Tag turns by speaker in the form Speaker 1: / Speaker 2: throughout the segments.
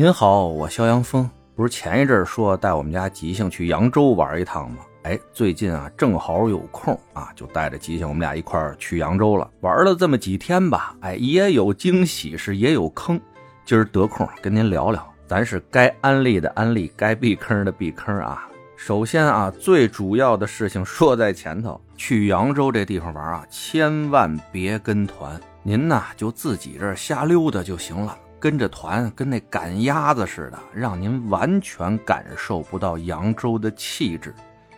Speaker 1: 您好，我肖阳峰，不是前一阵说带我们家吉祥去扬州玩一趟吗？哎，最近啊正好有空啊，就带着吉祥我们俩一块儿去扬州了。玩了这么几天吧，哎，也有惊喜，是也有坑。今儿得空跟您聊聊，咱是该安利的安利，该避坑的避坑啊。首先啊，最主要的事情说在前头，去扬州这地方玩啊，千万别跟团，您呐就自己这瞎溜达就行了。跟着团跟那赶鸭子似的，让您完全感受不到扬州的气质。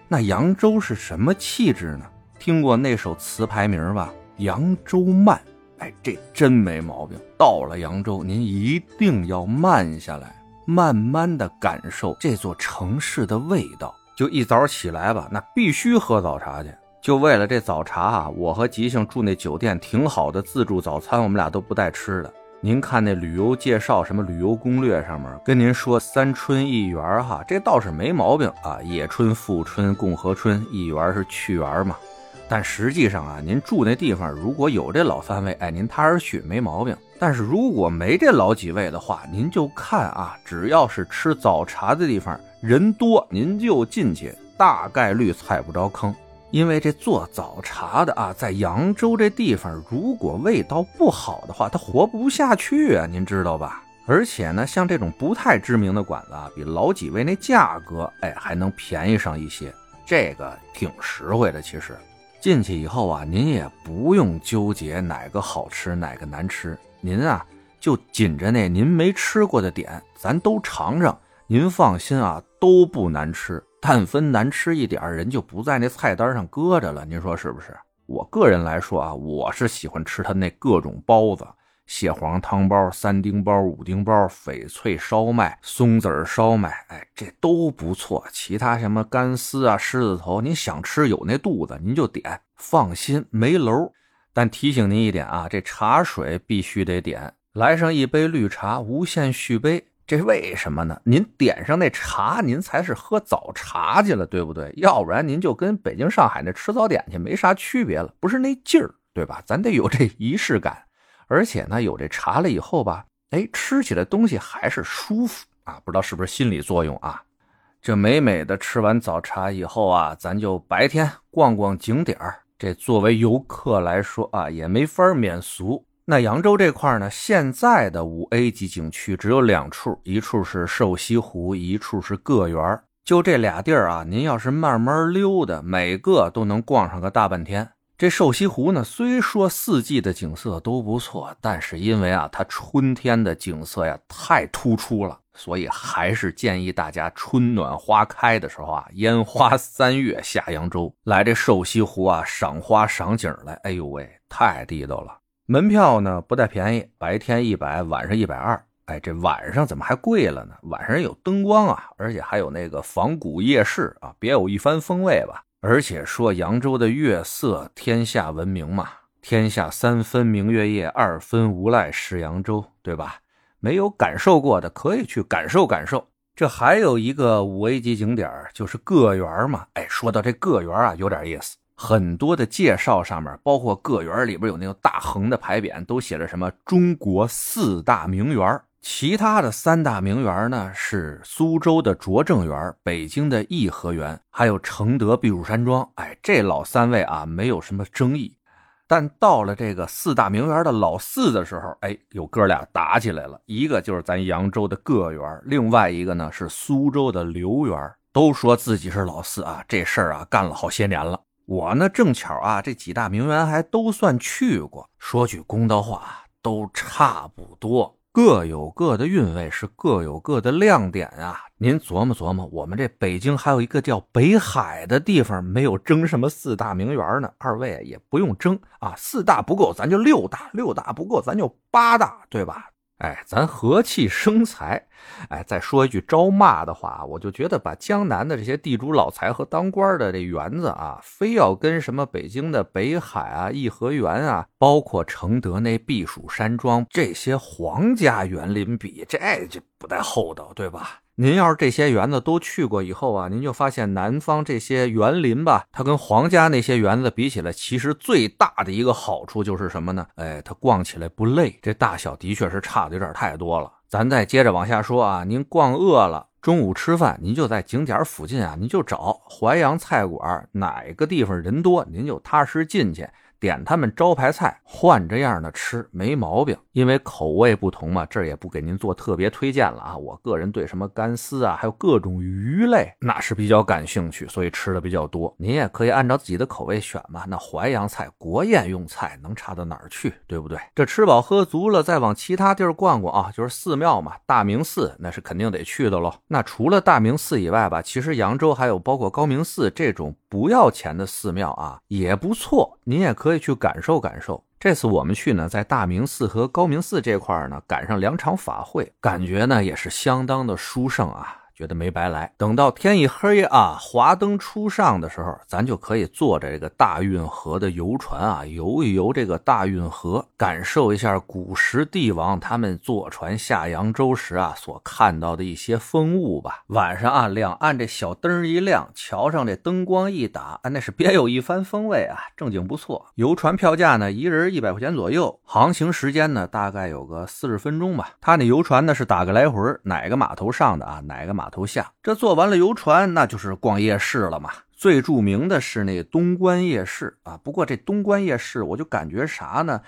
Speaker 1: 那扬州是什么气质呢？听过那首词牌名吧？扬州慢。哎，这真没毛病。到了扬州，您一定要慢下来，慢慢的感受这座城市的味道。就一早起来吧，那必须喝早茶去。就为了这早茶啊，我和吉祥住那酒店挺好的自助早餐，我们俩都不带吃的。您看那旅游介绍，什么旅游攻略上面跟您说三春一园哈，这倒是没毛病啊。野春、富春、共和春，一园是去园嘛。但实际上啊，您住那地方如果有这老三位，哎，您踏实去没毛病。但是如果没这老几位的话，您就看啊，只要是吃早茶的地方人多，您就进去，大概率踩不着坑。因为这做早茶的啊，在扬州这地方，如果味道不好的话，他活不下去啊，您知道吧？而且呢，像这种不太知名的馆子啊，比老几位那价格，哎，还能便宜上一些，这个挺实惠的。其实进去以后啊，您也不用纠结哪个好吃哪个难吃，您啊就紧着那您没吃过的点，咱都尝尝。您放心啊，都不难吃。但分难吃一点人就不在那菜单上搁着了。您说是不是？我个人来说啊，我是喜欢吃它那各种包子：蟹黄汤包、三丁包、五丁包、翡翠烧麦、松子烧麦，哎，这都不错。其他什么干丝啊、狮子头，您想吃有那肚子您就点，放心没楼。但提醒您一点啊，这茶水必须得点，来上一杯绿茶，无限续杯。这为什么呢？您点上那茶，您才是喝早茶去了，对不对？要不然您就跟北京、上海那吃早点去没啥区别了，不是那劲儿，对吧？咱得有这仪式感，而且呢，有这茶了以后吧，哎，吃起来东西还是舒服啊！不知道是不是心理作用啊？这美美的吃完早茶以后啊，咱就白天逛逛景点这作为游客来说啊，也没法免俗。那扬州这块呢，现在的五 A 级景区只有两处，一处是瘦西湖，一处是个园就这俩地儿啊，您要是慢慢溜达，每个都能逛上个大半天。这瘦西湖呢，虽说四季的景色都不错，但是因为啊，它春天的景色呀太突出了，所以还是建议大家春暖花开的时候啊，烟花三月下扬州，来这瘦西湖啊赏花赏景来。哎呦喂，太地道了。门票呢不太便宜，白天一百，晚上一百二。哎，这晚上怎么还贵了呢？晚上有灯光啊，而且还有那个仿古夜市啊，别有一番风味吧。而且说扬州的月色天下闻名嘛，天下三分明月夜，二分无赖是扬州，对吧？没有感受过的可以去感受感受。这还有一个五 A 级景点就是个园嘛。哎，说到这个园啊，有点意思。很多的介绍上面，包括个园里边有那个大横的牌匾，都写着什么“中国四大名园”。其他的三大名园呢，是苏州的拙政园、北京的颐和园，还有承德避暑山庄。哎，这老三位啊，没有什么争议。但到了这个四大名园的老四的时候，哎，有哥俩打起来了。一个就是咱扬州的个园，另外一个呢是苏州的留园。都说自己是老四啊，这事儿啊干了好些年了。我呢，正巧啊，这几大名园还都算去过。说句公道话，都差不多，各有各的韵味，是各有各的亮点啊。您琢磨琢磨，我们这北京还有一个叫北海的地方，没有争什么四大名园呢。二位也不用争啊，四大不够，咱就六大；六大不够，咱就八大，对吧？哎，咱和气生财。哎，再说一句招骂的话，我就觉得把江南的这些地主老财和当官的这园子啊，非要跟什么北京的北海啊、颐和园啊，包括承德那避暑山庄这些皇家园林比，这就不太厚道，对吧？您要是这些园子都去过以后啊，您就发现南方这些园林吧，它跟皇家那些园子比起来，其实最大的一个好处就是什么呢？哎，它逛起来不累。这大小的确是差的有点太多了。咱再接着往下说啊，您逛饿了，中午吃饭，您就在景点附近啊，您就找淮扬菜馆，哪个地方人多，您就踏实进去。点他们招牌菜，换着样的吃没毛病，因为口味不同嘛，这儿也不给您做特别推荐了啊。我个人对什么干丝啊，还有各种鱼类，那是比较感兴趣，所以吃的比较多。您也可以按照自己的口味选嘛。那淮扬菜国宴用菜能差到哪儿去，对不对？这吃饱喝足了，再往其他地儿逛逛啊，就是寺庙嘛。大明寺那是肯定得去的喽。那除了大明寺以外吧，其实扬州还有包括高明寺这种不要钱的寺庙啊，也不错，您也可以。去感受感受。这次我们去呢，在大明寺和高明寺这块儿呢，赶上两场法会，感觉呢也是相当的殊胜啊。觉得没白来。等到天一黑啊，华灯初上的时候，咱就可以坐着这个大运河的游船啊，游一游这个大运河，感受一下古时帝王他们坐船下扬州时啊所看到的一些风物吧。晚上啊，两岸这小灯一亮，桥上这灯光一打，啊那是别有一番风味啊，正经不错。游船票价呢，一人一百块钱左右，航行时间呢，大概有个四十分钟吧。他那游船呢是打个来回，哪个码头上的啊，哪个码。头下，这坐完了游船，那就是逛夜市了嘛。最著名的是那东关夜市啊。不过这东关夜市，我就感觉啥呢？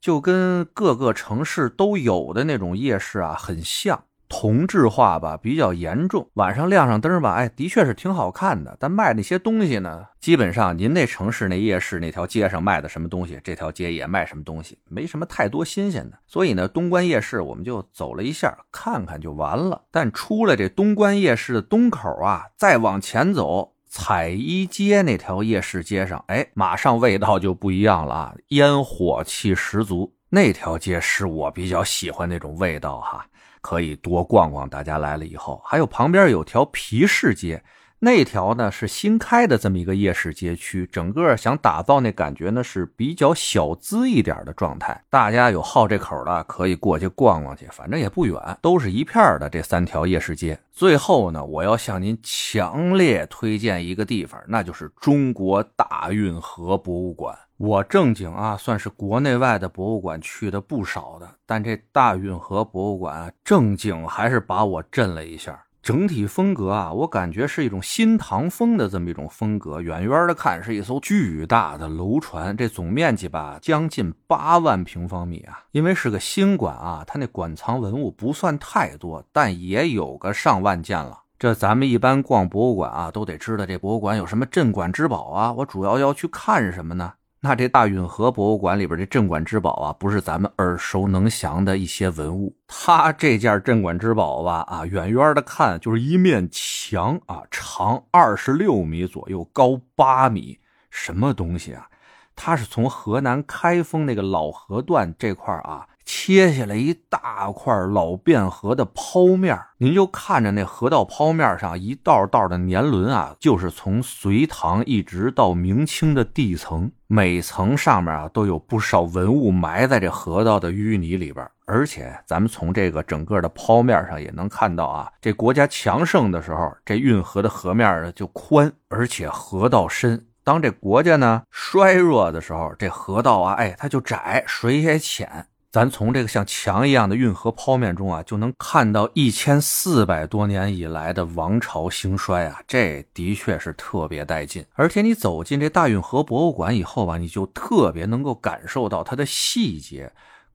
Speaker 1: 就跟各个城市都有的那种夜市啊，很像。同质化吧比较严重，晚上亮上灯吧，哎，的确是挺好看的。但卖那些东西呢，基本上您那城市那夜市那条街上卖的什么东西，这条街也卖什么东西，没什么太多新鲜的。所以呢，东关夜市我们就走了一下，看看就完了。但出了这东关夜市的东口啊，再往前走，彩衣街那条夜市街上，哎，马上味道就不一样了啊，烟火气十足。那条街是我比较喜欢那种味道哈。可以多逛逛，大家来了以后，还有旁边有条皮市街，那条呢是新开的这么一个夜市街区，整个想打造那感觉呢是比较小资一点的状态。大家有好这口的，可以过去逛逛去，反正也不远，都是一片的这三条夜市街。最后呢，我要向您强烈推荐一个地方，那就是中国大运河博物馆。我正经啊，算是国内外的博物馆去的不少的，但这大运河博物馆，正经还是把我震了一下。整体风格啊，我感觉是一种新唐风的这么一种风格。远远的看是一艘巨大的楼船，这总面积吧将近八万平方米啊。因为是个新馆啊，它那馆藏文物不算太多，但也有个上万件了。这咱们一般逛博物馆啊，都得知道这博物馆有什么镇馆之宝啊。我主要要去看什么呢？那这大运河博物馆里边这镇馆之宝啊，不是咱们耳熟能详的一些文物。它这件镇馆之宝吧，啊，远远的看就是一面墙啊，长二十六米左右，高八米，什么东西啊？它是从河南开封那个老河段这块啊。切下来一大块老汴河的剖面，您就看着那河道剖面上一道道的年轮啊，就是从隋唐一直到明清的地层，每层上面啊都有不少文物埋在这河道的淤泥里边。而且咱们从这个整个的剖面上也能看到啊，这国家强盛的时候，这运河的河面就宽，而且河道深；当这国家呢衰弱的时候，这河道啊，哎，它就窄，水也浅。咱从这个像墙一样的运河剖面中啊，就能看到一千四百多年以来的王朝兴衰啊，这的确是特别带劲。而且你走进这大运河博物馆以后吧，你就特别能够感受到它的细节。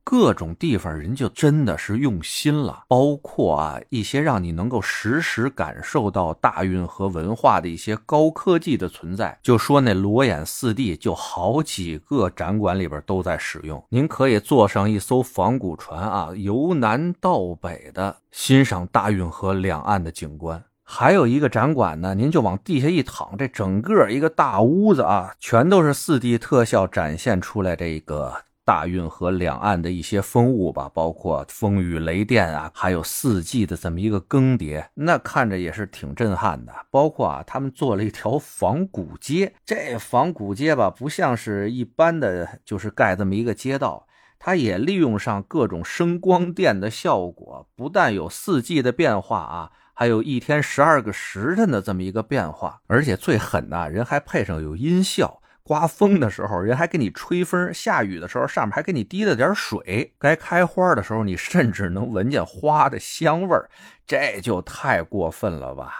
Speaker 1: 各种地方人就真的是用心了，包括啊一些让你能够实时感受到大运河文化的一些高科技的存在。就说那裸眼四 D，就好几个展馆里边都在使用。您可以坐上一艘仿古船啊，由南到北的欣赏大运河两岸的景观。还有一个展馆呢，您就往地下一躺，这整个一个大屋子啊，全都是四 D 特效展现出来这个。大运河两岸的一些风物吧，包括风雨雷电啊，还有四季的这么一个更迭，那看着也是挺震撼的。包括啊，他们做了一条仿古街，这仿古街吧，不像是一般的，就是盖这么一个街道，它也利用上各种声光电的效果，不但有四季的变化啊，还有一天十二个时辰的这么一个变化，而且最狠的人还配上有音效。刮风的时候人还给你吹风，下雨的时候上面还给你滴了点水，该开花的时候你甚至能闻见花的香味儿，这就太过分了吧！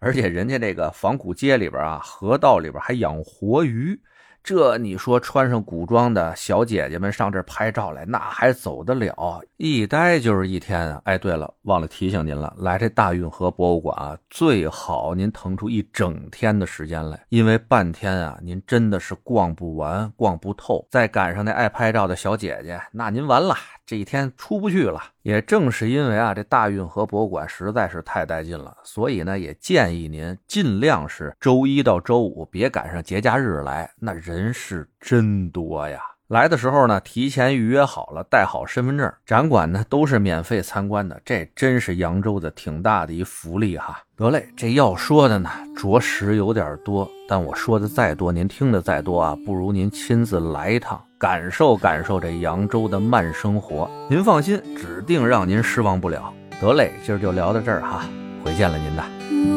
Speaker 1: 而且人家这个仿古街里边啊，河道里边还养活鱼。这你说穿上古装的小姐姐们上这拍照来，那还走得了？一待就是一天啊！哎，对了，忘了提醒您了，来这大运河博物馆啊，最好您腾出一整天的时间来，因为半天啊，您真的是逛不完、逛不透。再赶上那爱拍照的小姐姐，那您完了，这一天出不去了。也正是因为啊，这大运河博物馆实在是太带劲了，所以呢，也建议您尽量是周一到周五，别赶上节假日来，那人是真多呀。来的时候呢，提前预约好了，带好身份证，展馆呢都是免费参观的，这真是扬州的挺大的一福利哈。得嘞，这要说的呢，着实有点多，但我说的再多，您听的再多啊，不如您亲自来一趟。感受感受这扬州的慢生活，您放心，指定让您失望不了。得嘞，今儿就聊到这儿哈，回见了您的。